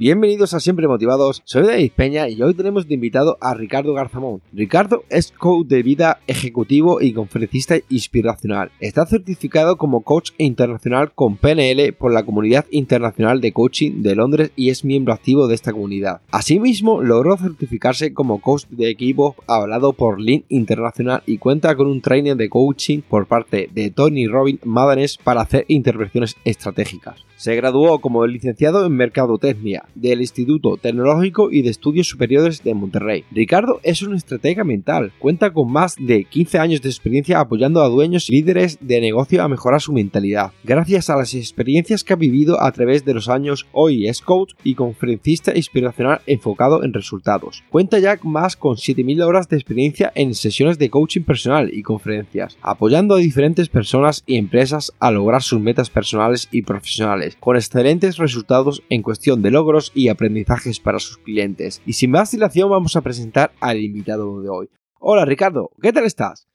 Bienvenidos a Siempre Motivados, soy David Peña y hoy tenemos de invitado a Ricardo Garzamón. Ricardo es coach de vida ejecutivo y conferencista inspiracional. Está certificado como coach internacional con PNL por la Comunidad Internacional de Coaching de Londres y es miembro activo de esta comunidad. Asimismo, logró certificarse como coach de equipo hablado por Lean Internacional y cuenta con un training de coaching por parte de Tony Robin Madanes para hacer intervenciones estratégicas. Se graduó como licenciado en Mercadotecnia del Instituto Tecnológico y de Estudios Superiores de Monterrey. Ricardo es un estratega mental, cuenta con más de 15 años de experiencia apoyando a dueños y líderes de negocio a mejorar su mentalidad. Gracias a las experiencias que ha vivido a través de los años, hoy es coach y conferencista inspiracional enfocado en resultados. Cuenta ya más con 7.000 horas de experiencia en sesiones de coaching personal y conferencias, apoyando a diferentes personas y empresas a lograr sus metas personales y profesionales con excelentes resultados en cuestión de logros y aprendizajes para sus clientes. Y sin más dilación vamos a presentar al invitado de hoy. Hola Ricardo, ¿qué tal estás?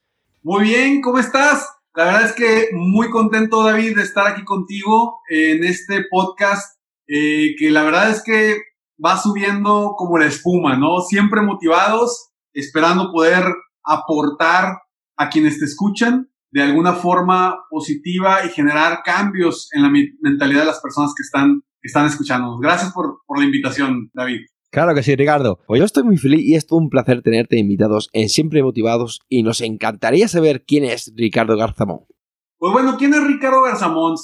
Muy bien, ¿cómo estás? La verdad es que muy contento David de estar aquí contigo en este podcast eh, que la verdad es que va subiendo como la espuma, ¿no? Siempre motivados, esperando poder aportar a quienes te escuchan de alguna forma positiva y generar cambios en la mentalidad de las personas que están, están escuchándonos. Gracias por, por la invitación, David. Claro que sí, Ricardo. Pues yo estoy muy feliz y es todo un placer tenerte invitados en Siempre Motivados y nos encantaría saber quién es Ricardo Garzamón. Pues bueno, ¿quién es Ricardo Garzamón?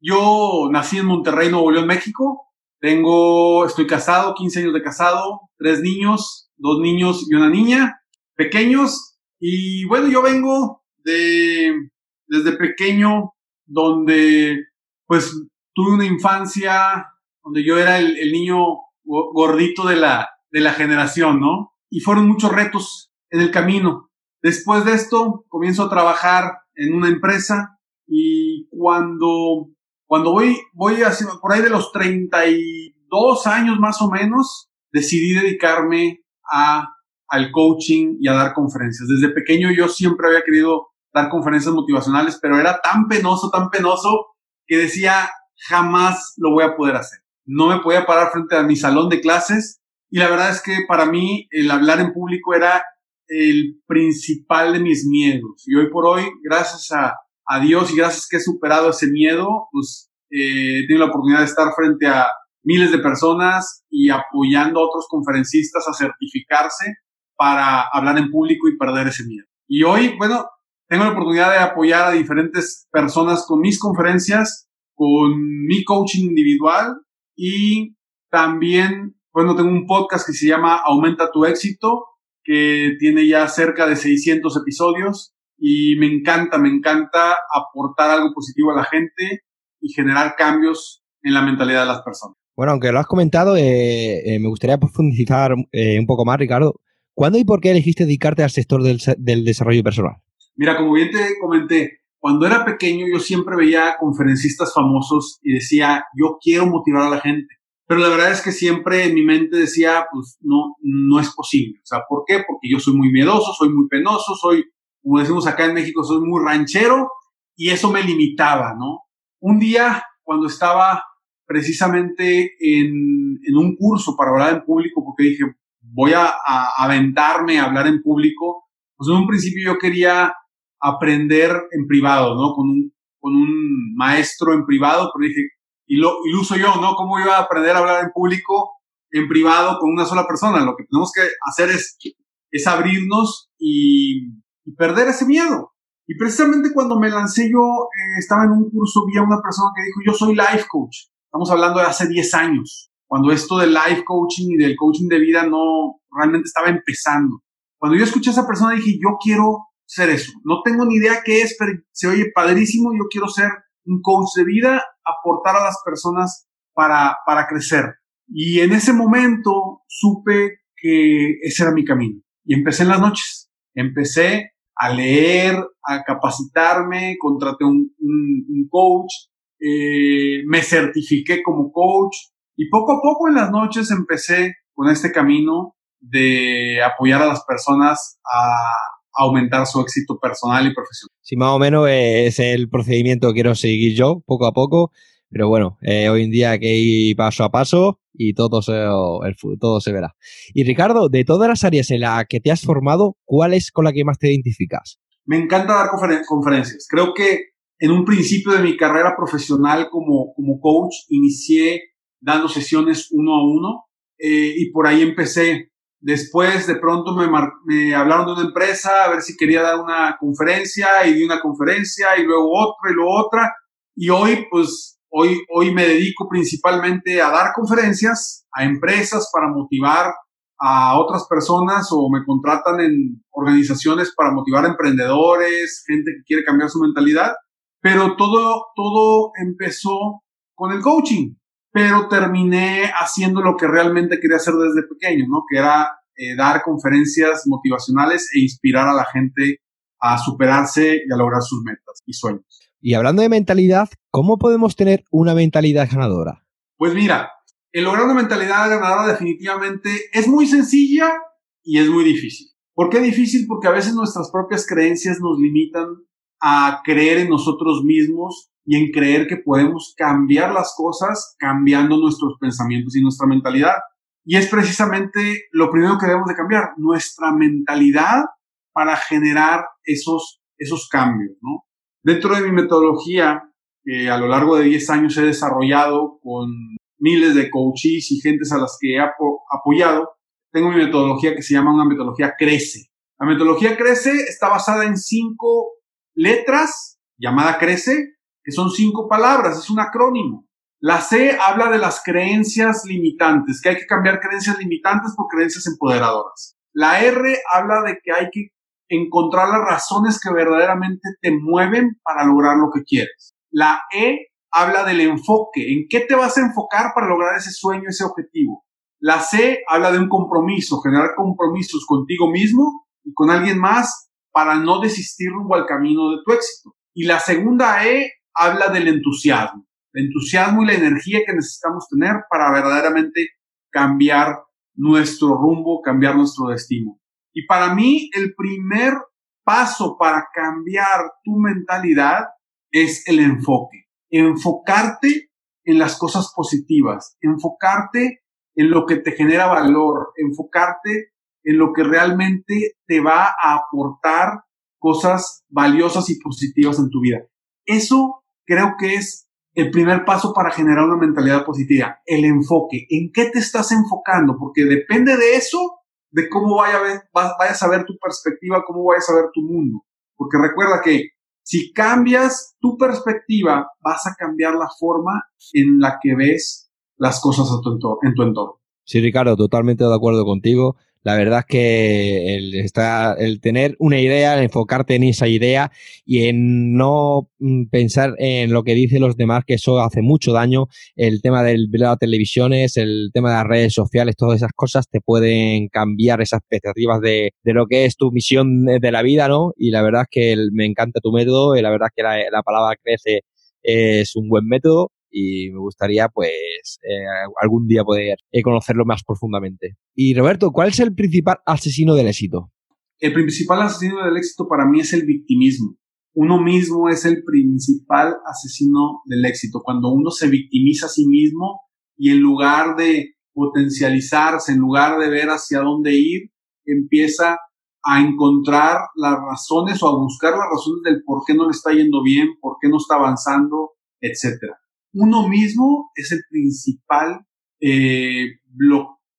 Yo nací en Monterrey, Nuevo León, México. Tengo, estoy casado, 15 años de casado, tres niños, dos niños y una niña, pequeños. Y bueno, yo vengo desde pequeño, donde pues tuve una infancia donde yo era el, niño gordito de la, de la generación, ¿no? Y fueron muchos retos en el camino. Después de esto, comienzo a trabajar en una empresa y cuando, cuando voy, voy por ahí de los 32 años más o menos, decidí dedicarme a, al coaching y a dar conferencias. Desde pequeño yo siempre había querido dar conferencias motivacionales, pero era tan penoso, tan penoso, que decía, jamás lo voy a poder hacer. No me podía parar frente a mi salón de clases y la verdad es que para mí el hablar en público era el principal de mis miedos. Y hoy por hoy, gracias a, a Dios y gracias que he superado ese miedo, pues eh, he la oportunidad de estar frente a miles de personas y apoyando a otros conferencistas a certificarse para hablar en público y perder ese miedo. Y hoy, bueno, tengo la oportunidad de apoyar a diferentes personas con mis conferencias, con mi coaching individual y también, bueno, tengo un podcast que se llama Aumenta tu éxito, que tiene ya cerca de 600 episodios y me encanta, me encanta aportar algo positivo a la gente y generar cambios en la mentalidad de las personas. Bueno, aunque lo has comentado, eh, eh, me gustaría profundizar eh, un poco más, Ricardo. ¿Cuándo y por qué elegiste dedicarte al sector del, del desarrollo personal? Mira, como bien te comenté, cuando era pequeño yo siempre veía conferencistas famosos y decía, yo quiero motivar a la gente. Pero la verdad es que siempre en mi mente decía, pues no, no es posible. O sea, ¿por qué? Porque yo soy muy miedoso, soy muy penoso, soy, como decimos acá en México, soy muy ranchero y eso me limitaba, ¿no? Un día, cuando estaba precisamente en, en un curso para hablar en público, porque dije, voy a, a aventarme a hablar en público, pues en un principio yo quería aprender en privado, ¿no? Con un, con un maestro en privado, pero dije, y lo, uso yo, ¿no? ¿Cómo iba a aprender a hablar en público, en privado, con una sola persona? Lo que tenemos que hacer es, es abrirnos y, y perder ese miedo. Y precisamente cuando me lancé yo, eh, estaba en un curso, vi a una persona que dijo, yo soy life coach. Estamos hablando de hace 10 años, cuando esto del life coaching y del coaching de vida no realmente estaba empezando. Cuando yo escuché a esa persona dije, yo quiero ser eso. No tengo ni idea qué es, pero se oye padrísimo. Yo quiero ser un coach de vida, aportar a las personas para, para crecer. Y en ese momento supe que ese era mi camino. Y empecé en las noches. Empecé a leer, a capacitarme, contraté un, un, coach, eh, me certifiqué como coach y poco a poco en las noches empecé con este camino de apoyar a las personas a aumentar su éxito personal y profesional. Sí, más o menos es el procedimiento que quiero seguir yo, poco a poco. Pero bueno, eh, hoy en día hay que ir paso a paso y todo se, el, todo se verá. Y Ricardo, de todas las áreas en las que te has formado, ¿cuál es con la que más te identificas? Me encanta dar conferencias. Creo que en un principio de mi carrera profesional como, como coach, inicié dando sesiones uno a uno eh, y por ahí empecé. Después de pronto me, me, hablaron de una empresa a ver si quería dar una conferencia y di una conferencia y luego otra y luego otra. Y hoy pues Hoy, hoy me dedico principalmente a dar conferencias a empresas para motivar a otras personas o me contratan en organizaciones para motivar a emprendedores, gente que quiere cambiar su mentalidad. Pero todo, todo empezó con el coaching, pero terminé haciendo lo que realmente quería hacer desde pequeño, ¿no? Que era eh, dar conferencias motivacionales e inspirar a la gente a superarse y a lograr sus metas y sueños. Y hablando de mentalidad, ¿cómo podemos tener una mentalidad ganadora? Pues mira, el lograr una mentalidad ganadora definitivamente es muy sencilla y es muy difícil. ¿Por qué difícil? Porque a veces nuestras propias creencias nos limitan a creer en nosotros mismos y en creer que podemos cambiar las cosas cambiando nuestros pensamientos y nuestra mentalidad. Y es precisamente lo primero que debemos de cambiar, nuestra mentalidad para generar esos, esos cambios, ¿no? Dentro de mi metodología, que a lo largo de 10 años he desarrollado con miles de coaches y gentes a las que he apoyado, tengo mi metodología que se llama una metodología Crece. La metodología Crece está basada en cinco letras, llamada Crece, que son cinco palabras, es un acrónimo. La C habla de las creencias limitantes, que hay que cambiar creencias limitantes por creencias empoderadoras. La R habla de que hay que encontrar las razones que verdaderamente te mueven para lograr lo que quieres. La E habla del enfoque, en qué te vas a enfocar para lograr ese sueño, ese objetivo. La C habla de un compromiso, generar compromisos contigo mismo y con alguien más para no desistir rumbo al camino de tu éxito. Y la segunda E habla del entusiasmo, el entusiasmo y la energía que necesitamos tener para verdaderamente cambiar nuestro rumbo, cambiar nuestro destino. Y para mí el primer paso para cambiar tu mentalidad es el enfoque. Enfocarte en las cosas positivas, enfocarte en lo que te genera valor, enfocarte en lo que realmente te va a aportar cosas valiosas y positivas en tu vida. Eso creo que es el primer paso para generar una mentalidad positiva, el enfoque. ¿En qué te estás enfocando? Porque depende de eso de cómo vaya a ver, vayas a ver tu perspectiva, cómo vayas a ver tu mundo. Porque recuerda que si cambias tu perspectiva, vas a cambiar la forma en la que ves las cosas en tu entorno. Sí, Ricardo, totalmente de acuerdo contigo. La verdad es que el, está, el tener una idea, enfocarte en esa idea y en no mm, pensar en lo que dicen los demás, que eso hace mucho daño. El tema del de las televisiones, el tema de las redes sociales, todas esas cosas te pueden cambiar esas expectativas de, de lo que es tu misión de la vida, ¿no? Y la verdad es que me encanta tu método y la verdad es que la, la palabra crece es un buen método y me gustaría pues eh, algún día poder eh, conocerlo más profundamente. Y Roberto, ¿cuál es el principal asesino del éxito? El principal asesino del éxito para mí es el victimismo. Uno mismo es el principal asesino del éxito. Cuando uno se victimiza a sí mismo y en lugar de potencializarse, en lugar de ver hacia dónde ir, empieza a encontrar las razones o a buscar las razones del por qué no le está yendo bien, por qué no está avanzando, etcétera uno mismo es el principal, eh,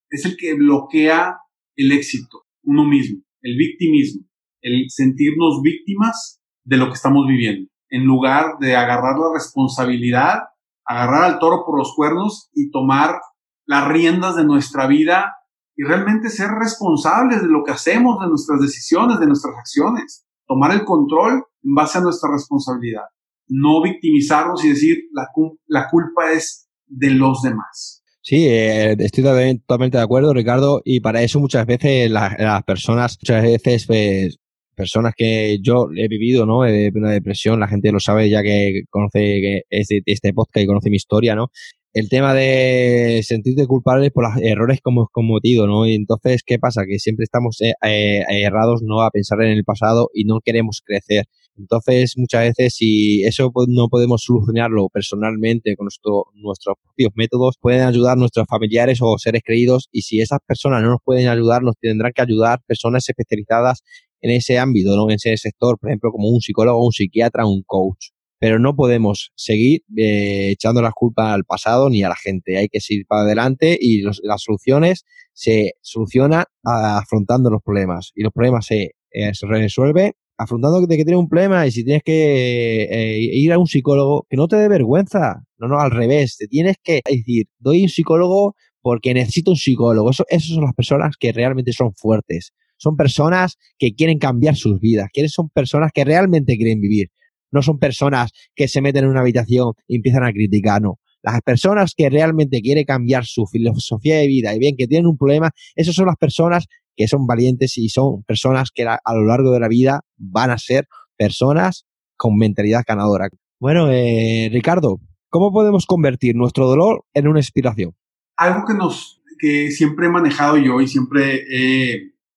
es el que bloquea el éxito, uno mismo, el victimismo, el sentirnos víctimas de lo que estamos viviendo, en lugar de agarrar la responsabilidad, agarrar al toro por los cuernos y tomar las riendas de nuestra vida y realmente ser responsables de lo que hacemos, de nuestras decisiones, de nuestras acciones, tomar el control en base a nuestra responsabilidad no victimizarnos y decir la, la culpa es de los demás. Sí, eh, estoy totalmente de acuerdo, Ricardo, y para eso muchas veces las personas, muchas veces pues, personas que yo he vivido, ¿no? Una depresión, la gente lo sabe ya que conoce este, este podcast y conoce mi historia, ¿no? el tema de sentirte culpable por los errores como hemos cometido, ¿no? Y entonces, ¿qué pasa? Que siempre estamos eh, eh, errados, ¿no? A pensar en el pasado y no queremos crecer. Entonces, muchas veces, si eso no podemos solucionarlo personalmente con nuestro, nuestros propios métodos, pueden ayudar nuestros familiares o seres queridos y si esas personas no nos pueden ayudar, nos tendrán que ayudar personas especializadas en ese ámbito, ¿no? En ese sector, por ejemplo, como un psicólogo, un psiquiatra, un coach pero no podemos seguir eh, echando las culpas al pasado ni a la gente. Hay que seguir para adelante y las soluciones se solucionan afrontando los problemas y los problemas se, eh, se resuelven afrontando de que tienes un problema y si tienes que eh, ir a un psicólogo, que no te dé vergüenza. No, no, al revés. Te tienes que decir, doy un psicólogo porque necesito un psicólogo. Eso, esas son las personas que realmente son fuertes. Son personas que quieren cambiar sus vidas. Son personas que realmente quieren vivir no son personas que se meten en una habitación y empiezan a criticar, no. Las personas que realmente quieren cambiar su filosofía de vida y bien que tienen un problema, esas son las personas que son valientes y son personas que a, lo largo de la vida van a ser personas con mentalidad ganadora. Bueno, eh, Ricardo, ¿cómo podemos convertir nuestro dolor en una inspiración? Algo que nos que siempre he manejado yo y siempre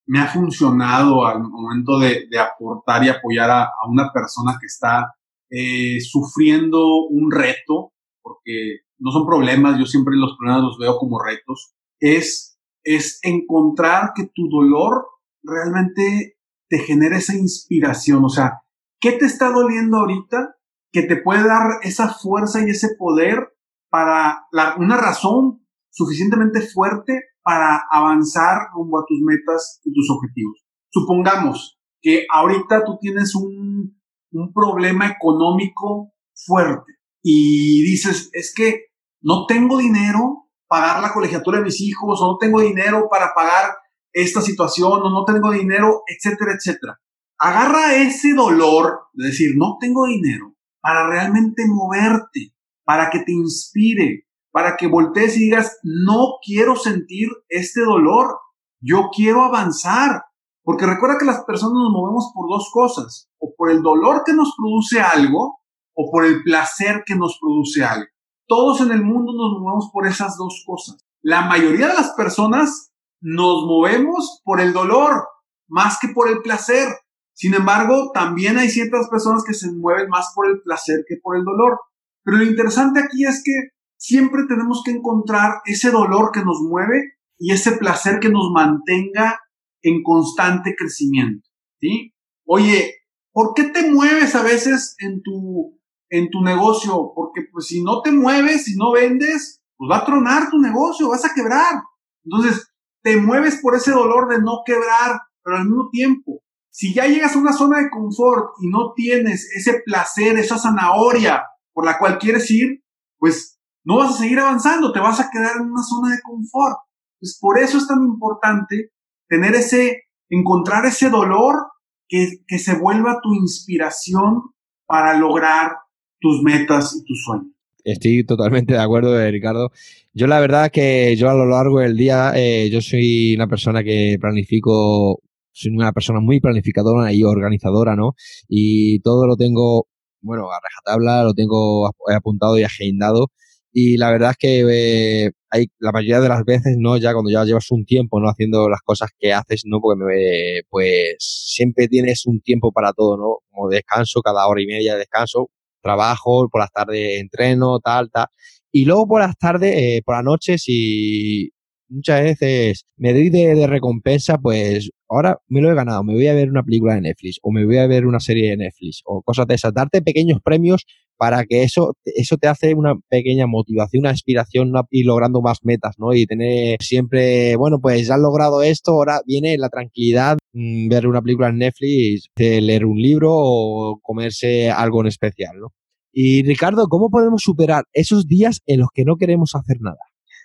me ha funcionado al momento de, aportar y apoyar a, una persona que está eh, sufriendo un reto, porque no son problemas, yo siempre los problemas los veo como retos, es, es encontrar que tu dolor realmente te genere esa inspiración, o sea, ¿qué te está doliendo ahorita que te puede dar esa fuerza y ese poder para una razón suficientemente fuerte para avanzar rumbo a tus metas y tus objetivos. Supongamos que ahorita tú tienes un, un problema económico fuerte y dices, es que no tengo dinero pagar la colegiatura de mis hijos, o no tengo dinero para pagar esta situación, o no tengo dinero, etcétera, etcétera. Agarra ese dolor de decir, no tengo dinero, para realmente moverte, para que te inspire, para que voltees y digas, no quiero sentir este dolor, yo quiero avanzar. Porque recuerda que las personas nos movemos por dos cosas, o por el dolor que nos produce algo, o por el placer que nos produce algo. Todos en el mundo nos movemos por esas dos cosas. La mayoría de las personas nos movemos por el dolor más que por el placer. Sin embargo, también hay ciertas personas que se mueven más por el placer que por el dolor. Pero lo interesante aquí es que siempre tenemos que encontrar ese dolor que nos mueve y ese placer que nos mantenga en constante crecimiento, ¿sí? Oye, ¿por qué te mueves a veces en tu, en tu negocio? Porque pues si no te mueves, si no vendes, pues va a tronar tu negocio, vas a quebrar. Entonces, te mueves por ese dolor de no quebrar, pero al mismo tiempo, si ya llegas a una zona de confort y no tienes ese placer, esa zanahoria por la cual quieres ir, pues no vas a seguir avanzando, te vas a quedar en una zona de confort. Pues por eso es tan importante tener ese, encontrar ese dolor que, que se vuelva tu inspiración para lograr tus metas y tus sueños. Estoy totalmente de acuerdo, eh, Ricardo. Yo la verdad que yo a lo largo del día, eh, yo soy una persona que planifico, soy una persona muy planificadora y organizadora, ¿no? Y todo lo tengo, bueno, a rajatabla, lo tengo apuntado y agendado y la verdad es que eh, hay la mayoría de las veces, ¿no? Ya cuando ya llevas un tiempo, ¿no? Haciendo las cosas que haces, ¿no? Porque pues siempre tienes un tiempo para todo, ¿no? Como descanso, cada hora y media de descanso, trabajo, por las tardes entreno, tal, tal. Y luego por las tardes, eh, por las noches, y muchas veces me doy de, recompensa, pues ahora me lo he ganado, me voy a ver una película de Netflix o me voy a ver una serie de Netflix o cosas de esas, darte pequeños premios para que eso, eso te hace una pequeña motivación, una inspiración y logrando más metas, ¿no? Y tener siempre, bueno, pues ya has logrado esto, ahora viene la tranquilidad, mm, ver una película en Netflix, leer un libro o comerse algo en especial, ¿no? Y Ricardo, ¿cómo podemos superar esos días en los que no queremos hacer nada?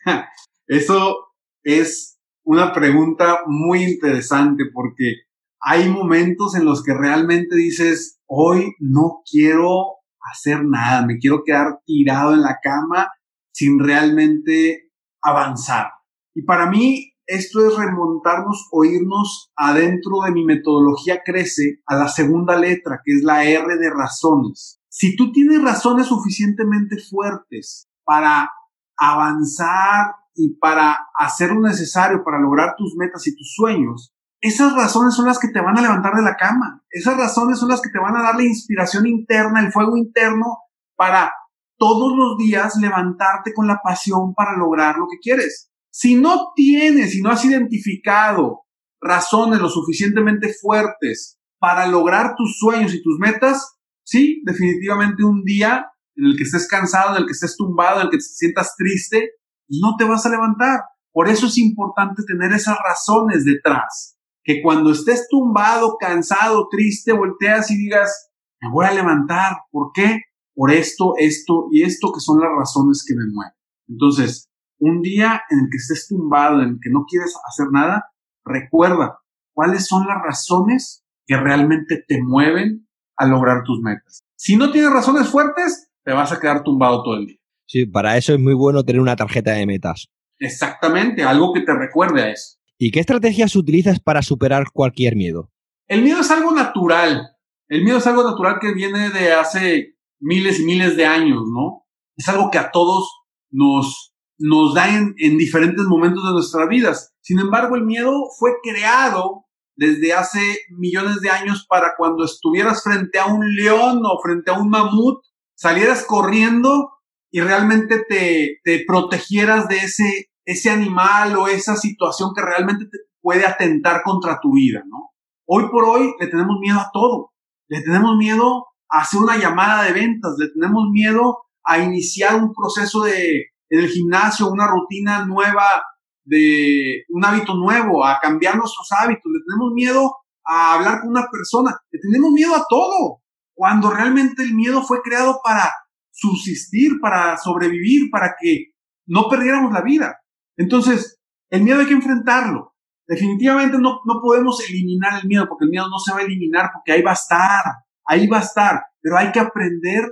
Eso es una pregunta muy interesante porque hay momentos en los que realmente dices, hoy no quiero hacer nada, me quiero quedar tirado en la cama sin realmente avanzar. Y para mí esto es remontarnos o irnos adentro de mi metodología crece a la segunda letra, que es la R de razones. Si tú tienes razones suficientemente fuertes para avanzar y para hacer lo necesario para lograr tus metas y tus sueños, esas razones son las que te van a levantar de la cama. Esas razones son las que te van a dar la inspiración interna, el fuego interno para todos los días levantarte con la pasión para lograr lo que quieres. Si no tienes, si no has identificado razones lo suficientemente fuertes para lograr tus sueños y tus metas, sí, definitivamente un día en el que estés cansado, en el que estés tumbado, en el que te sientas triste, no te vas a levantar. Por eso es importante tener esas razones detrás. Que cuando estés tumbado, cansado, triste, volteas y digas, me voy a levantar. ¿Por qué? Por esto, esto y esto que son las razones que me mueven. Entonces, un día en el que estés tumbado, en el que no quieres hacer nada, recuerda cuáles son las razones que realmente te mueven a lograr tus metas. Si no tienes razones fuertes, te vas a quedar tumbado todo el día. Sí, para eso es muy bueno tener una tarjeta de metas. Exactamente, algo que te recuerde a eso. ¿Y qué estrategias utilizas para superar cualquier miedo? El miedo es algo natural. El miedo es algo natural que viene de hace miles y miles de años, ¿no? Es algo que a todos nos, nos da en, en diferentes momentos de nuestras vidas. Sin embargo, el miedo fue creado desde hace millones de años para cuando estuvieras frente a un león o frente a un mamut, salieras corriendo y realmente te, te protegieras de ese, ese animal o esa situación que realmente te puede atentar contra tu vida, ¿no? Hoy por hoy le tenemos miedo a todo. Le tenemos miedo a hacer una llamada de ventas, le tenemos miedo a iniciar un proceso de, en el gimnasio, una rutina nueva, de un hábito nuevo, a cambiar nuestros hábitos, le tenemos miedo a hablar con una persona, le tenemos miedo a todo, cuando realmente el miedo fue creado para subsistir, para sobrevivir, para que no perdiéramos la vida. Entonces, el miedo hay que enfrentarlo. Definitivamente no, no podemos eliminar el miedo, porque el miedo no se va a eliminar, porque ahí va a estar, ahí va a estar, pero hay que aprender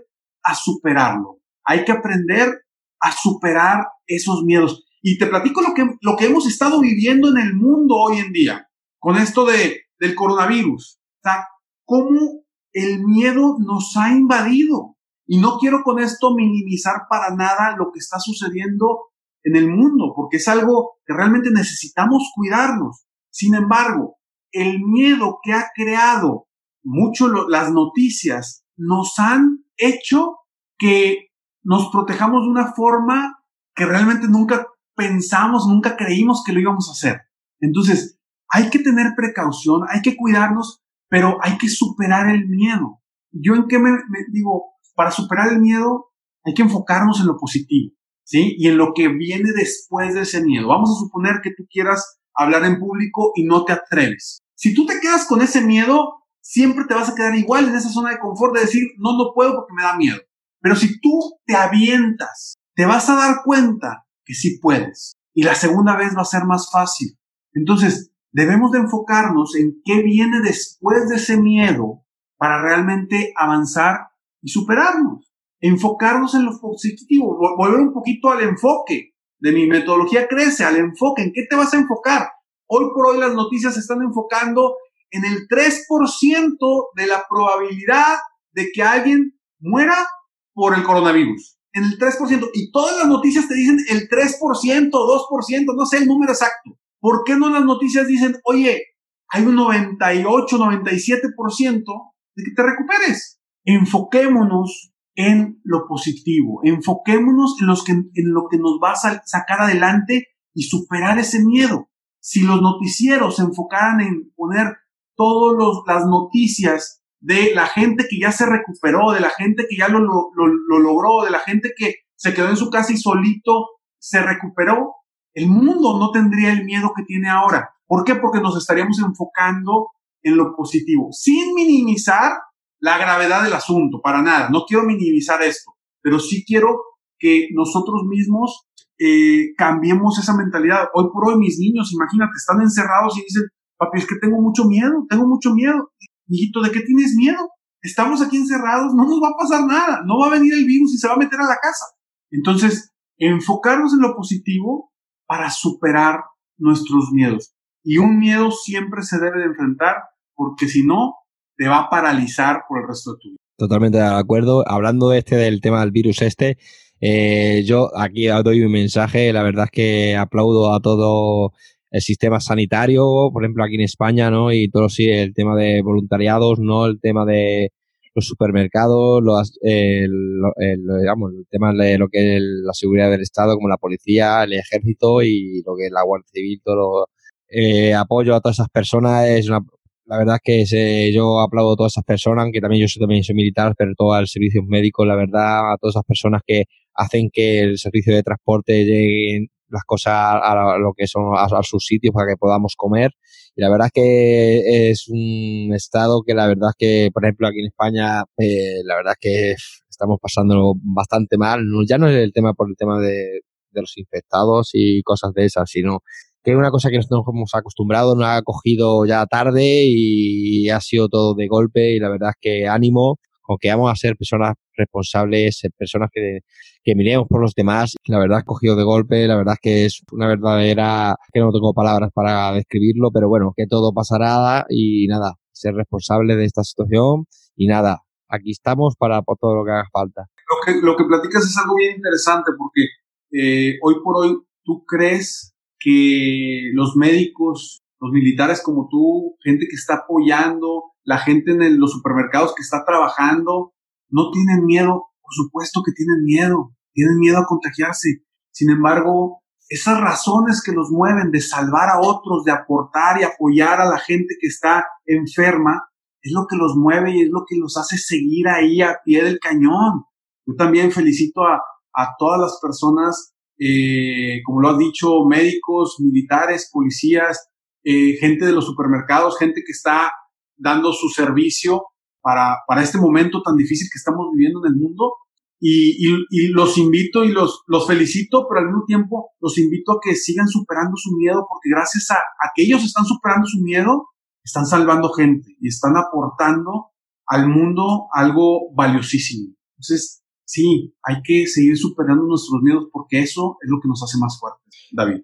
a superarlo. Hay que aprender a superar esos miedos. Y te platico lo que, lo que hemos estado viviendo en el mundo hoy en día, con esto de, del coronavirus. O sea, cómo el miedo nos ha invadido. Y no quiero con esto minimizar para nada lo que está sucediendo en el mundo, porque es algo que realmente necesitamos cuidarnos. Sin embargo, el miedo que ha creado mucho las noticias nos han hecho que nos protejamos de una forma que realmente nunca pensamos, nunca creímos que lo íbamos a hacer. Entonces, hay que tener precaución, hay que cuidarnos, pero hay que superar el miedo. Yo en qué me digo, para superar el miedo hay que enfocarnos en lo positivo, ¿sí? Y en lo que viene después de ese miedo. Vamos a suponer que tú quieras hablar en público y no te atreves. Si tú te quedas con ese miedo, siempre te vas a quedar igual en esa zona de confort de decir, no, no puedo porque me da miedo. Pero si tú te avientas, te vas a dar cuenta que sí puedes. Y la segunda vez va a ser más fácil. Entonces, debemos de enfocarnos en qué viene después de ese miedo para realmente avanzar y superarnos, enfocarnos en lo positivo, volver un poquito al enfoque de mi metodología crece, al enfoque, ¿en qué te vas a enfocar? Hoy por hoy las noticias se están enfocando en el 3% de la probabilidad de que alguien muera por el coronavirus. En el 3%. Y todas las noticias te dicen el 3%, 2%, no sé el número exacto. ¿Por qué no las noticias dicen, oye, hay un 98, 97% de que te recuperes? enfoquémonos en lo positivo, enfoquémonos en, los que, en lo que nos va a sacar adelante y superar ese miedo. Si los noticieros se enfocaran en poner todas las noticias de la gente que ya se recuperó, de la gente que ya lo, lo, lo, logró, de la gente que se quedó en su casa y solito se recuperó, el mundo no tendría el miedo que tiene ahora. ¿Por qué? Porque nos estaríamos enfocando en lo positivo, sin minimizar la gravedad del asunto, para nada. No quiero minimizar esto, pero sí quiero que nosotros mismos eh, cambiemos esa mentalidad. Hoy por hoy mis niños, imagínate, están encerrados y dicen, papi, es que tengo mucho miedo, tengo mucho miedo. Hijito, ¿de qué tienes miedo? Estamos aquí encerrados, no nos va a pasar nada, no va a venir el virus y se va a meter a la casa. Entonces, enfocarnos en lo positivo para superar nuestros miedos. Y un miedo siempre se debe de enfrentar porque si no, te va a paralizar por el resto de tu vida. Totalmente de acuerdo. Hablando este del tema del virus este, eh, yo aquí doy un mensaje. La verdad es que aplaudo a todo el sistema sanitario, por ejemplo, aquí en España, ¿no? Y todo sí, el tema de voluntariados, ¿no? El tema de los supermercados, los, el, digamos, el tema de lo que es la seguridad del Estado, como la policía, el ejército y lo que es la Guardia Civil, todo eh, apoyo a todas esas personas. Es una, la verdad es que yo aplaudo a todas esas personas, aunque también yo soy, también soy militar, pero todo el servicio médico, la verdad, a todas esas personas que hacen que el servicio de transporte lleguen las cosas a, lo que son a, sus sitios para que podamos comer. Y la verdad es que es un estado que la verdad es que, por ejemplo, aquí en España, eh, la verdad es que estamos pasando bastante mal. Ya no es el tema por el tema de, de los infectados y cosas de esas, sino que es una cosa que nos hemos acostumbrado, nos ha cogido ya tarde y ha sido todo de golpe y la verdad es que ánimo, aunque vamos a ser personas responsables, personas que, que miremos por los demás, la verdad es cogido de golpe, la verdad es que es una verdadera, que no tengo palabras para describirlo, pero bueno, que todo pasará y nada, ser responsable de esta situación y nada, aquí estamos para todo lo que haga falta. Lo que, lo que platicas es algo bien interesante porque eh, hoy por hoy tú crees que los médicos, los militares como tú, gente que está apoyando, la gente en los supermercados que está trabajando, no tienen miedo, por supuesto que tienen miedo, tienen miedo a contagiarse. Sin embargo, esas razones que los mueven de salvar a otros, de aportar y apoyar a la gente que está enferma, es lo que los mueve y es lo que los hace seguir ahí a pie del cañón. Yo también felicito a, a todas las personas eh, como lo has dicho, médicos, militares, policías, eh, gente de los supermercados, gente que está dando su servicio para, para este momento tan difícil que estamos viviendo en el mundo. Y, los invito y los, los felicito, pero al mismo tiempo los invito a que sigan superando su miedo, porque gracias a, a que ellos están superando su miedo, están salvando gente y están aportando al mundo algo valiosísimo. Entonces, sí, hay que seguir superando nuestros miedos porque eso es lo que nos hace más fuertes, David.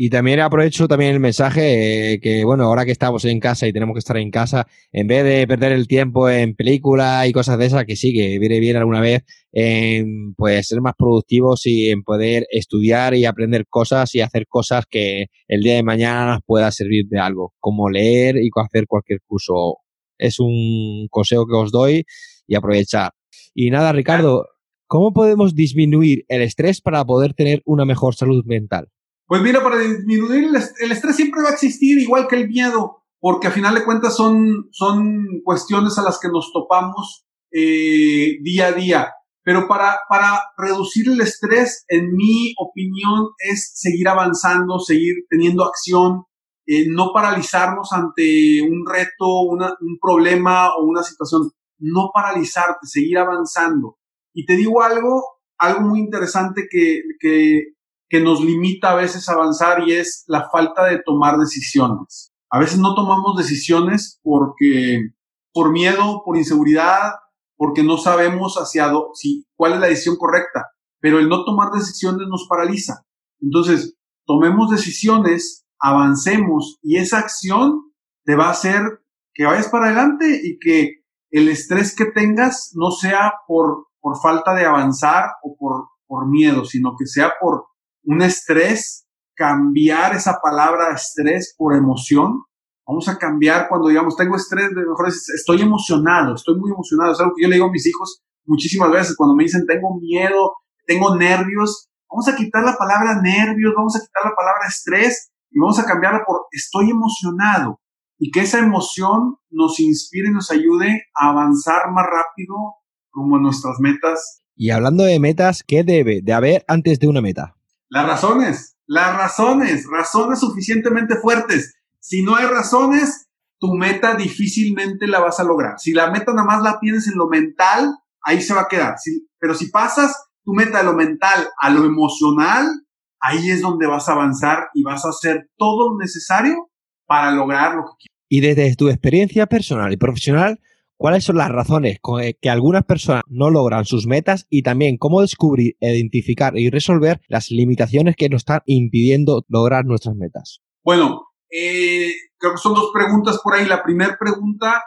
Y también aprovecho también el mensaje eh, que, bueno, ahora que estamos en casa y tenemos que estar en casa, en vez de perder el tiempo en películas y cosas de esas, que sí, que viene bien alguna vez, en pues ser más productivos y en poder estudiar y aprender cosas y hacer cosas que el día de mañana nos pueda servir de algo, como leer y hacer cualquier curso. Es un consejo que os doy y aprovechar. Y nada, Ricardo, ¿cómo podemos disminuir el estrés para poder tener una mejor salud mental? Pues mira, para disminuir el, estrés siempre va a existir, igual que el miedo, porque a final de cuentas son, son cuestiones a las que nos topamos eh, día a día. Pero para, para reducir el estrés, en mi opinión, es seguir avanzando, seguir teniendo acción, eh, no paralizarnos ante un reto, un problema o una situación no paralizarte, seguir avanzando. Y te digo algo, algo muy interesante que, que, que nos limita a veces a avanzar y es la falta de tomar decisiones. A veces no tomamos decisiones porque, por miedo, por inseguridad, porque no sabemos hacia si, cuál es la decisión correcta. Pero el no tomar decisiones nos paraliza. Entonces, tomemos decisiones, avancemos y esa acción te va a hacer que vayas para adelante y que el estrés que tengas no sea por, por falta de avanzar o por, por miedo, sino que sea por un estrés, cambiar esa palabra estrés por emoción. Vamos a cambiar cuando digamos, tengo estrés, mejor estoy emocionado, estoy muy emocionado. Es algo que yo le digo a mis hijos muchísimas veces cuando me dicen tengo miedo, tengo nervios. Vamos a quitar la palabra nervios, vamos a quitar la palabra estrés y vamos a cambiarla por estoy emocionado y que esa emoción nos inspire y nos ayude a avanzar más rápido como en nuestras metas. Y hablando de metas, ¿qué debe de haber antes de una meta? Las razones, las razones, razones suficientemente fuertes. Si no hay razones, tu meta difícilmente la vas a lograr. Si la meta nada más la tienes en lo mental, ahí se va a quedar. pero si pasas tu meta de lo mental a lo emocional, ahí es donde vas a avanzar y vas a hacer todo lo necesario para lograr lo que quieres. Y desde tu experiencia personal y profesional, cuáles son las razones con que algunas personas no logran sus metas y también cómo descubrir, identificar y resolver las limitaciones que nos están impidiendo lograr nuestras metas. Bueno, eh, creo que son dos preguntas por ahí. La primera pregunta,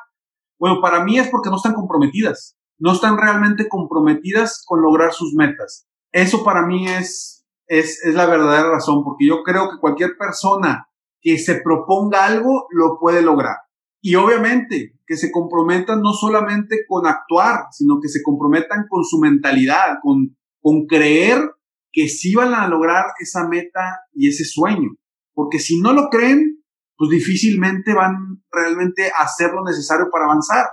bueno, para mí es porque no están comprometidas, no están realmente comprometidas con lograr sus metas. Eso para mí es, es, es la verdadera razón, porque yo creo que cualquier persona que se proponga algo lo puede lograr. Y obviamente que se comprometan no solamente con actuar, sino que se comprometan con su mentalidad, con, con creer que sí van a lograr esa meta y ese sueño. Porque si no lo creen, pues difícilmente van realmente a hacer lo necesario para avanzar.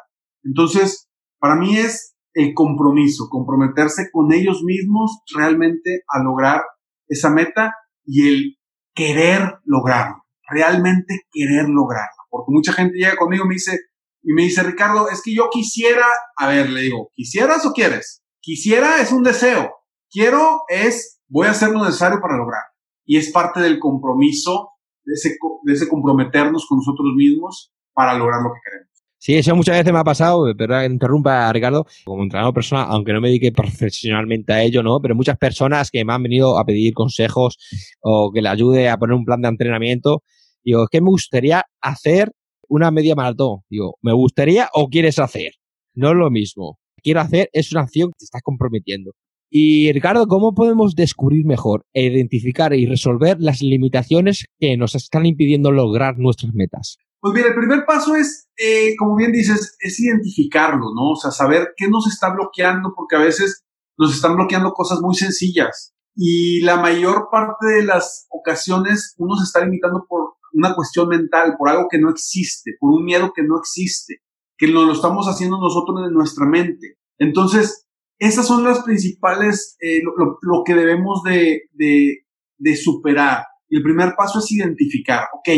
Entonces, para mí es el compromiso, comprometerse con ellos mismos realmente a lograr esa meta y el querer lograrlo, realmente querer lograrlo porque mucha gente llega conmigo y me dice, y me dice, Ricardo, es que yo quisiera, a ver, le digo, ¿quisieras o quieres? Quisiera es un deseo, quiero es, voy a hacer lo necesario para lograr. Y es parte del compromiso, de ese, de ese comprometernos con nosotros mismos para lograr lo que queremos. Sí, eso muchas veces me ha pasado, pero interrumpa, Ricardo, como entrenador personal, aunque no me dedique profesionalmente a ello, ¿no? Pero muchas personas que me han venido a pedir consejos o que le ayude a poner un plan de entrenamiento, Digo, es que me gustaría hacer una media maratón. Digo, ¿me gustaría o quieres hacer? No es lo mismo. Quiero hacer es una acción que te estás comprometiendo. Y Ricardo, ¿cómo podemos descubrir mejor e identificar y resolver las limitaciones que nos están impidiendo lograr nuestras metas? Pues mira, el primer paso es, eh, como bien dices, es identificarlo, ¿no? O sea, saber qué nos está bloqueando, porque a veces nos están bloqueando cosas muy sencillas. Y la mayor parte de las ocasiones uno se está limitando por una cuestión mental, por algo que no existe, por un miedo que no existe, que lo, lo estamos haciendo nosotros en nuestra mente. Entonces, esas son las principales, eh, lo, que debemos de, de, superar. El primer paso es identificar, ok,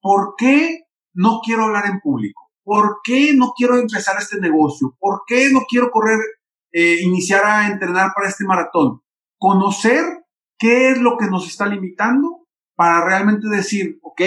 ¿por qué no quiero hablar en público? ¿Por qué no quiero empezar este negocio? ¿Por qué no quiero correr, eh, iniciar a entrenar para este maratón? Conocer qué es lo que nos está limitando para realmente decir, ok,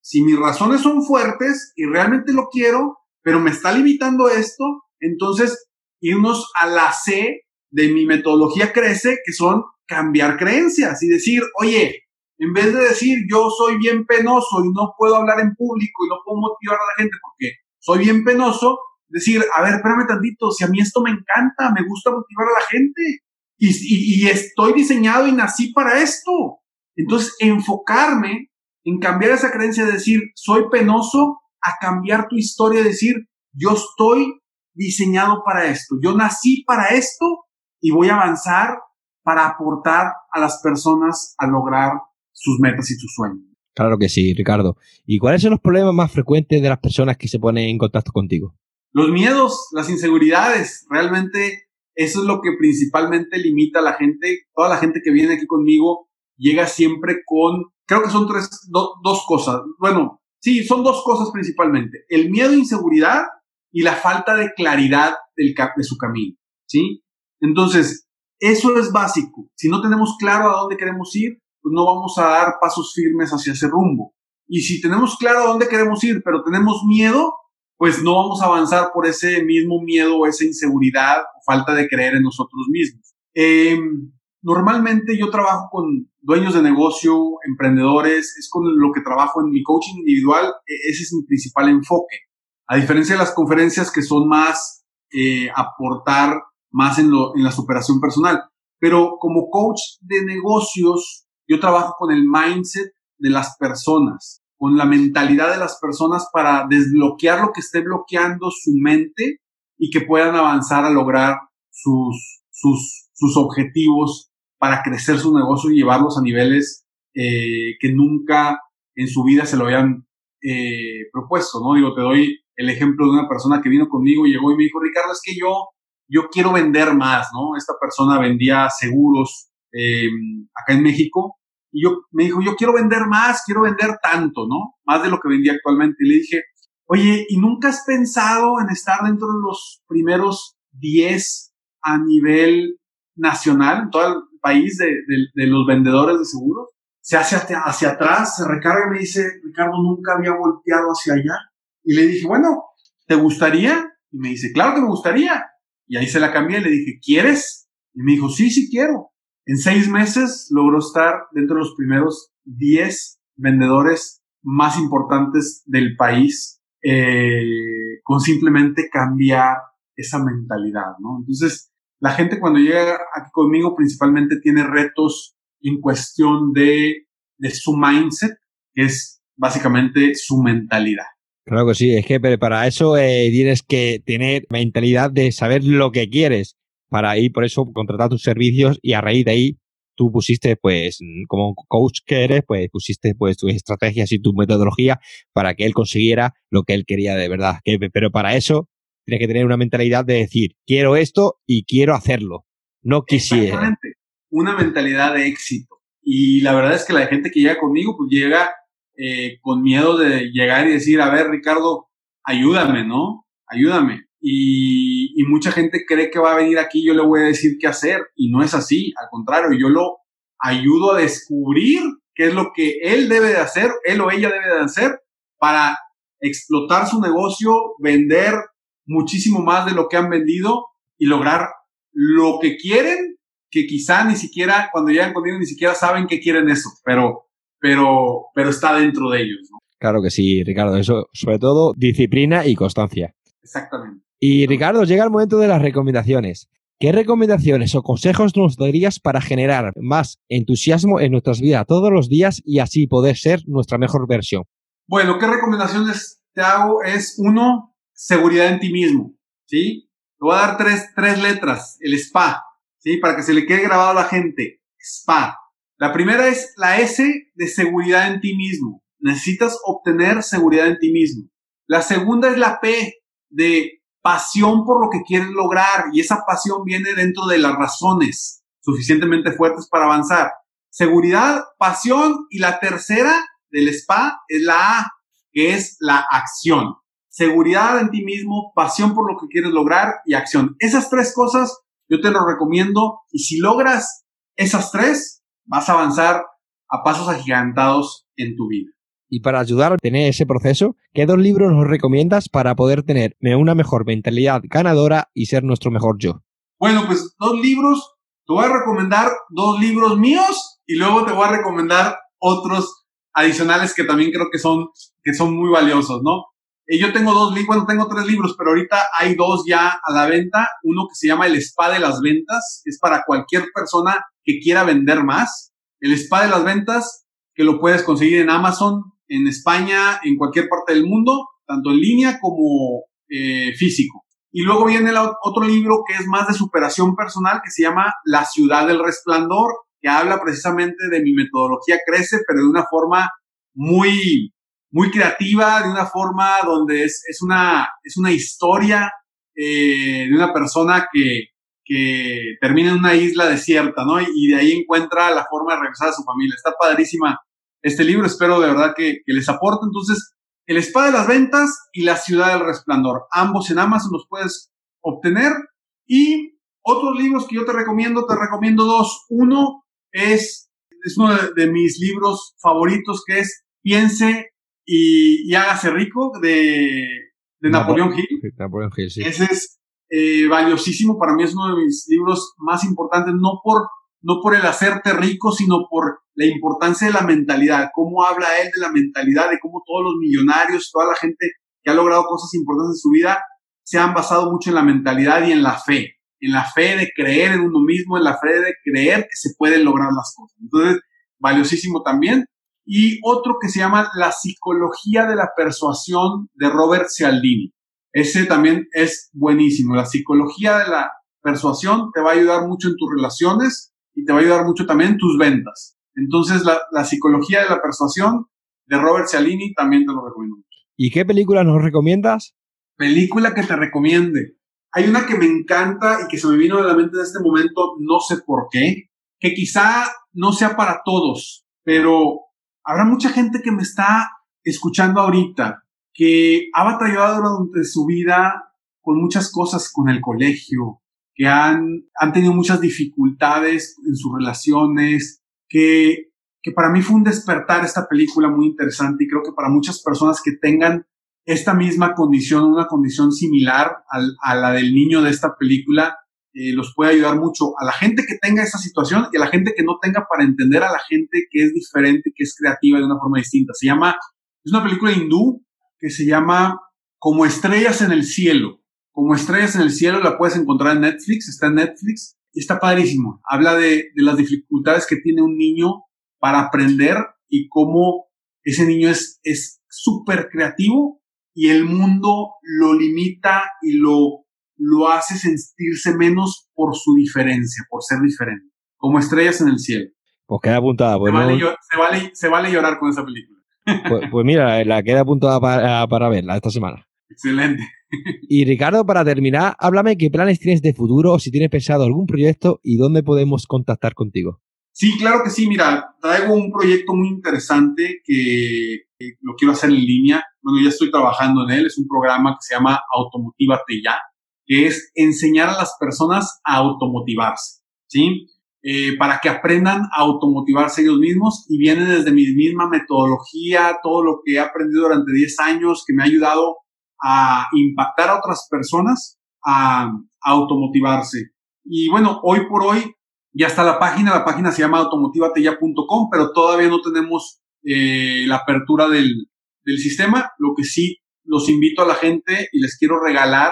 si mis razones son fuertes y realmente lo quiero, pero me está limitando esto, entonces irnos a la C de mi metodología crece, que son cambiar creencias y decir, oye, en vez de decir yo soy bien penoso y no puedo hablar en público y no puedo motivar a la gente porque soy bien penoso, decir, a ver, espérame tantito, si a mí esto me encanta, me gusta motivar a la gente y, y, estoy diseñado y nací para esto. Entonces, enfocarme en cambiar esa creencia de decir, soy penoso, a cambiar tu historia, de decir, yo estoy diseñado para esto, yo nací para esto y voy a avanzar para aportar a las personas a lograr sus metas y sus sueños. Claro que sí, Ricardo. ¿Y cuáles son los problemas más frecuentes de las personas que se ponen en contacto contigo? Los miedos, las inseguridades. Realmente eso es lo que principalmente limita a la gente. Toda la gente que viene aquí conmigo llega siempre con, creo que son tres, dos cosas. Bueno, sí, son dos cosas principalmente. El miedo e inseguridad y la falta de claridad del, de su camino, ¿sí? Entonces, eso es básico. Si no tenemos claro a dónde queremos ir, pues no vamos a dar pasos firmes hacia ese rumbo. Y si tenemos claro a dónde queremos ir, pero tenemos miedo, pues no vamos a avanzar por ese mismo miedo o esa inseguridad o falta de creer en nosotros mismos. Eh, Normalmente yo trabajo con dueños de negocio, emprendedores, es con lo que trabajo en mi coaching individual, e, ese es mi principal enfoque. A diferencia de las conferencias que son más eh, aportar más en, lo, en la superación personal. Pero como coach de negocios, yo trabajo con el mindset de las personas, con la mentalidad de las personas para desbloquear lo que esté bloqueando su mente y que puedan avanzar a lograr sus, sus, sus objetivos para crecer su negocio y llevarlos a niveles eh, que nunca en su vida se lo habían eh, propuesto, ¿no? Digo, te doy el ejemplo de una persona que vino conmigo y llegó y me dijo, Ricardo, es que yo, yo quiero vender más, ¿no? Esta persona vendía seguros em, acá en México y yo me dijo, yo quiero vender más, quiero vender tanto, ¿no? Más de lo que vendía actualmente. Y le dije, oye, ¿y nunca has pensado en estar dentro de los primeros 10 a nivel nacional, en todo el país de, los vendedores de seguros, se hace hacia, atrás, se recarga y me dice, Ricardo, nunca había volteado hacia allá. Y le dije, bueno, ¿te gustaría? Y me dice, claro que me gustaría. Y ahí se la cambié y le dije, ¿quieres? Y me dijo, sí, sí quiero. En seis meses logró estar dentro de los primeros 10 vendedores más importantes del país eh, con simplemente cambiar esa mentalidad, ¿no? Entonces, la gente cuando llega aquí conmigo principalmente tiene retos en cuestión de, de su mindset, que es básicamente su mentalidad. Claro que sí, es que para eso eh, tienes que tener mentalidad de saber lo que quieres para ir, por eso contratar tus servicios y a raíz de ahí tú pusiste, pues, como coach que eres, pues pusiste pues tus estrategias y tu metodología para que él consiguiera lo que él quería de verdad. pero para eso tienes que tener una mentalidad de decir, quiero esto y quiero hacerlo. No quisiera. Una mentalidad de éxito. Y la verdad es que la gente que llega conmigo, pues llega eh, con miedo de llegar y decir, a ver, Ricardo, ayúdame, ¿no? Ayúdame. Y, y, mucha gente cree que va a venir aquí, yo le voy a decir qué hacer. Y no es así. Al contrario, yo lo ayudo a descubrir qué es lo que él debe de hacer, él o ella debe de hacer para explotar su negocio, vender muchísimo más de lo que han vendido y lograr lo que quieren, que quizá ni siquiera cuando llegan conmigo ni siquiera saben que quieren eso, pero pero, pero está dentro de ellos. ¿no? Claro que sí, Ricardo. Eso, sobre todo, disciplina y constancia. Exactamente. Y Ricardo, llega el momento de las recomendaciones. ¿Qué recomendaciones o consejos nos darías para generar más entusiasmo en nuestras vidas todos los días y así poder ser nuestra mejor versión? Bueno, ¿qué recomendaciones te hago? Es uno, seguridad en ti mismo. ¿Sí? Te voy a dar tres, tres letras, el SPA, ¿sí? Para que se le quede grabado a la gente. SPA. La primera es la S de seguridad en ti mismo. Necesitas obtener seguridad en ti mismo. La segunda es la P de pasión por lo que quieres lograr y esa pasión viene dentro de las razones suficientemente fuertes para avanzar. Seguridad, pasión y la tercera del SPA es la A, que es la acción. Seguridad en ti mismo, pasión por lo que quieres lograr y acción. Esas tres cosas yo te lo recomiendo y si logras esas tres, vas a avanzar a pasos agigantados en tu vida. Y para ayudar a tener ese proceso, ¿qué dos libros nos recomiendas para poder tener una mejor mentalidad ganadora y ser nuestro mejor yo? Bueno, pues dos libros. Te voy a recomendar dos libros míos y luego te voy a recomendar otros adicionales que también creo que son, que son muy valiosos, ¿no? Y yo tengo dos libros, bueno, tengo tres libros, pero ahorita hay dos ya a la venta. Uno que se llama El Spa de las Ventas, es para cualquier persona que quiera vender más. El spa de las ventas, que lo puedes conseguir en Amazon, en España, en cualquier parte del mundo, tanto en línea como eh, físico. Y luego viene el otro libro que es más de superación personal, que se llama La ciudad del resplandor, que habla precisamente de mi metodología Crece, pero de una forma muy, muy creativa, de una forma donde es, es, una, es una historia eh, de una persona que, que termina en una isla desierta, ¿no? Y, de ahí encuentra la forma de regresar a su familia. Está padrísima este libro, espero de verdad que, les aporte. Entonces, El Spa de las Ventas y La Ciudad del Resplandor. Ambos en Amazon los puedes obtener. Y otros libros que yo te recomiendo, te recomiendo dos. Uno es, es uno de, mis libros favoritos que es Piense y, hágase rico de, de Napoleón Hill. Napoleón Hill, sí. Ese es eh, valiosísimo, para mí es uno de mis libros más importantes, no por, no por el hacerte rico, sino por la importancia de la mentalidad, cómo habla él de la mentalidad, de cómo todos los millonarios, toda la gente que ha logrado cosas importantes en su vida, se han basado mucho en la mentalidad y en la fe, en la fe de creer en uno mismo, en la fe de creer que se pueden lograr las cosas. Entonces, valiosísimo también. Y otro que se llama La psicología de la persuasión de Robert Cialdini. Ese también es buenísimo. La psicología de la persuasión te va a ayudar mucho en tus relaciones y te va a ayudar mucho también en tus ventas. Entonces, la, psicología de la persuasión de Robert Cialini también te lo recomiendo mucho. ¿Y qué película nos recomiendas? Película que te recomiende. Hay una que me encanta y que se me vino de la mente en este momento, no sé por qué, que quizá no sea para todos, pero habrá mucha gente que me está escuchando ahorita que ha batallado durante su vida con muchas cosas con el colegio, que han, han tenido muchas dificultades en sus relaciones, que, que para mí fue un despertar esta película muy interesante y creo que para muchas personas que tengan esta misma condición, una condición similar a la del niño de esta película, eh, los puede ayudar mucho a la gente que tenga esa situación y a la gente que no tenga para entender a la gente que es diferente, que es creativa de una forma distinta. Se llama, es una película hindú que se llama Como estrellas en el cielo. Como estrellas en el cielo la puedes encontrar en Netflix, está en Netflix y está padrísimo. Habla de, de las dificultades que tiene un niño para aprender y cómo ese niño es súper creativo y el mundo lo limita y lo lo hace sentirse menos por su diferencia, por ser diferente, como estrellas en el cielo. Pues queda apuntada. Pues se, vale, llorar con esa película. Pues, pues mira, la queda apuntada para, para verla esta semana. Excelente. Y Ricardo, para terminar, háblame qué planes tienes de futuro, o si tienes pensado algún proyecto y dónde podemos contactar contigo. Sí, claro que sí. Mira, traigo un proyecto muy interesante que, que, lo quiero hacer en línea. Bueno, ya estoy trabajando en él. Es un programa que se llama Automotivate Ya es enseñar a las personas a automotivarse, ¿sí? Eh, para que aprendan a automotivarse ellos mismos y viene desde mi misma metodología, todo lo que he aprendido durante 10 años que me ha ayudado a impactar a otras personas a, automotivarse. Y bueno, hoy por hoy ya está la página, la página se llama automotivateya.com, pero todavía no tenemos eh, la apertura del, del sistema. Lo que sí los invito a la gente y les quiero regalar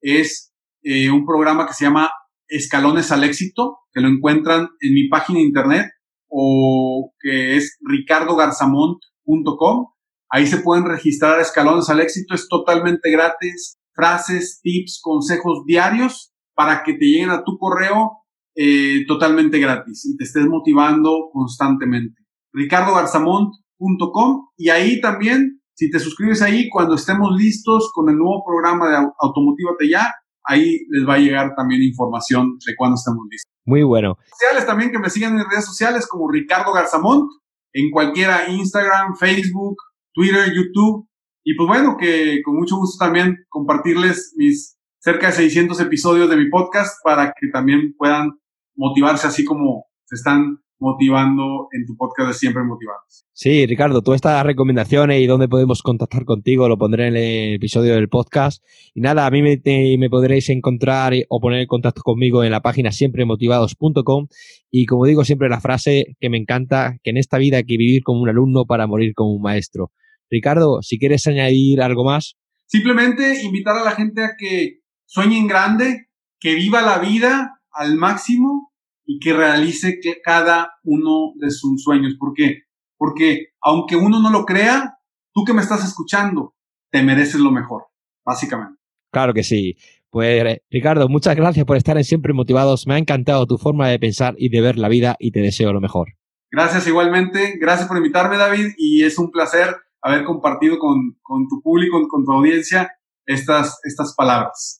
es eh, un programa que se llama Escalones al Éxito, que lo encuentran en mi página internet o que es ricardogarzamont.com. Ahí se pueden registrar Escalones al Éxito, es totalmente gratis. Frases, tips, consejos diarios para que te lleguen a tu correo eh, totalmente gratis y te estés motivando constantemente. ricardogarzamont.com y ahí también si te suscribes ahí, cuando estemos listos con el nuevo programa de Automotivate Ya, ahí les va a llegar también información de cuando estemos listos. Muy bueno. Sociales también que me sigan en redes sociales como Ricardo Garzamont, en cualquiera Instagram, Facebook, Twitter, YouTube. Y pues bueno, que con mucho gusto también compartirles mis cerca de 600 episodios de mi podcast para que también puedan motivarse así como se están motivando en tu podcast de Siempre Motivados. Sí, Ricardo, todas estas recomendaciones y dónde podemos contactar contigo lo pondré en el episodio del podcast. Y nada, a mí me, me podréis encontrar o poner en contacto conmigo en la página siempremotivados.com. Y como digo siempre la frase que me encanta, que en esta vida hay que vivir como un alumno para morir como un maestro. Ricardo, si quieres añadir algo más. Simplemente invitar a la gente a que sueñen grande, que viva la vida al máximo y que realice cada uno de sus sueños. ¿Por qué? Porque aunque uno no lo crea, tú que me estás escuchando, te mereces lo mejor, básicamente. Claro que sí. Pues Ricardo, muchas gracias por estar en Siempre Motivados. Me ha encantado tu forma de pensar y de ver la vida y te deseo lo mejor. Gracias igualmente. Gracias por invitarme, David. Y es un placer haber compartido con, con tu público, con tu audiencia, estas, estas palabras.